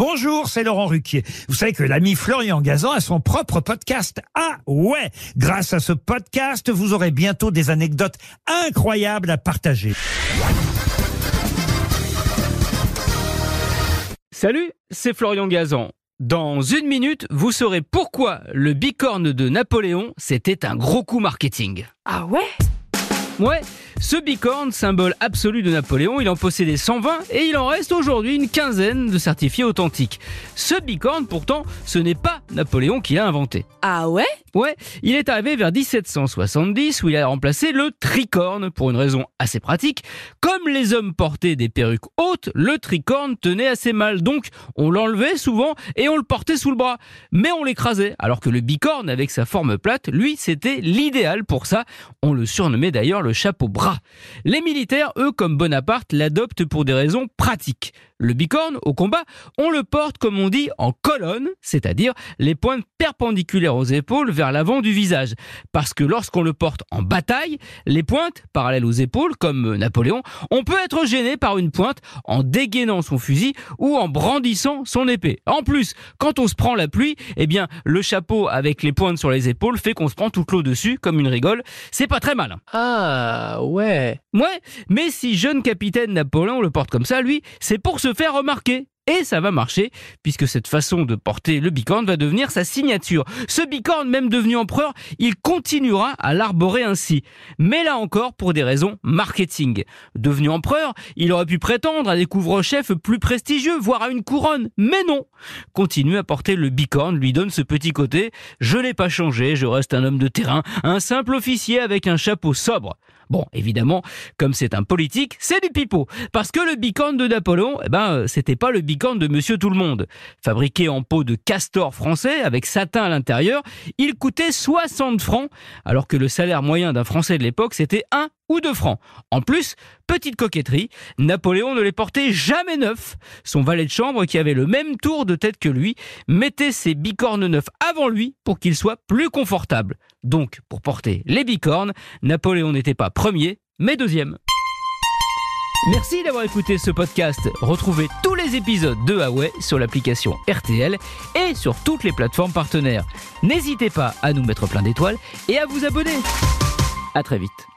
Bonjour, c'est Laurent Ruquier. Vous savez que l'ami Florian Gazan a son propre podcast. Ah ouais Grâce à ce podcast, vous aurez bientôt des anecdotes incroyables à partager. Salut, c'est Florian Gazan. Dans une minute, vous saurez pourquoi le bicorne de Napoléon, c'était un gros coup marketing. Ah ouais? Ouais, ce bicorne, symbole absolu de Napoléon, il en possédait 120 et il en reste aujourd'hui une quinzaine de certifiés authentiques. Ce bicorne, pourtant, ce n'est pas Napoléon qui l'a inventé. Ah ouais? Ouais, il est arrivé vers 1770 où il a remplacé le tricorne pour une raison assez pratique. Comme les hommes portaient des perruques hautes, le tricorne tenait assez mal, donc on l'enlevait souvent et on le portait sous le bras. Mais on l'écrasait, alors que le bicorne, avec sa forme plate, lui, c'était l'idéal pour ça. On le surnommait d'ailleurs le chapeau bras. Les militaires, eux, comme Bonaparte, l'adoptent pour des raisons pratiques. Le bicorne, au combat, on le porte, comme on dit, en colonne, c'est-à-dire les pointes perpendiculaires aux épaules vers l'avant du visage. Parce que lorsqu'on le porte en bataille, les pointes, parallèles aux épaules, comme Napoléon, on peut être gêné par une pointe en dégainant son fusil ou en brandissant son épée. En plus, quand on se prend la pluie, eh bien, le chapeau avec les pointes sur les épaules fait qu'on se prend toute l'eau dessus, comme une rigole. C'est pas très mal. Ah ouais Ouais, mais si jeune capitaine Napoléon le porte comme ça, lui, c'est pour se faire remarquer. Et ça va marcher, puisque cette façon de porter le bicorne va devenir sa signature. Ce bicorne, même devenu empereur, il continuera à l'arborer ainsi. Mais là encore, pour des raisons marketing. Devenu empereur, il aurait pu prétendre à des couvre-chefs plus prestigieux, voire à une couronne. Mais non Continuer à porter le bicorne lui donne ce petit côté. Je n'ai pas changé, je reste un homme de terrain, un simple officier avec un chapeau sobre. Bon, évidemment, comme c'est un politique, c'est du pipeau. Parce que le bicorne de Napoléon, eh ben, c'était pas le bicorne de Monsieur Tout-le-Monde. Fabriqué en peau de castor français, avec satin à l'intérieur, il coûtait 60 francs, alors que le salaire moyen d'un Français de l'époque, c'était 1 ou 2 francs. En plus, petite coquetterie, Napoléon ne les portait jamais neufs. Son valet de chambre, qui avait le même tour de tête que lui, mettait ses bicornes neufs avant lui pour qu'il soit plus confortable. Donc, pour porter les bicornes, Napoléon n'était pas premier, mais deuxième. Merci d'avoir écouté ce podcast. Retrouvez tous les épisodes de Huawei sur l'application RTL et sur toutes les plateformes partenaires. N'hésitez pas à nous mettre plein d'étoiles et à vous abonner. À très vite.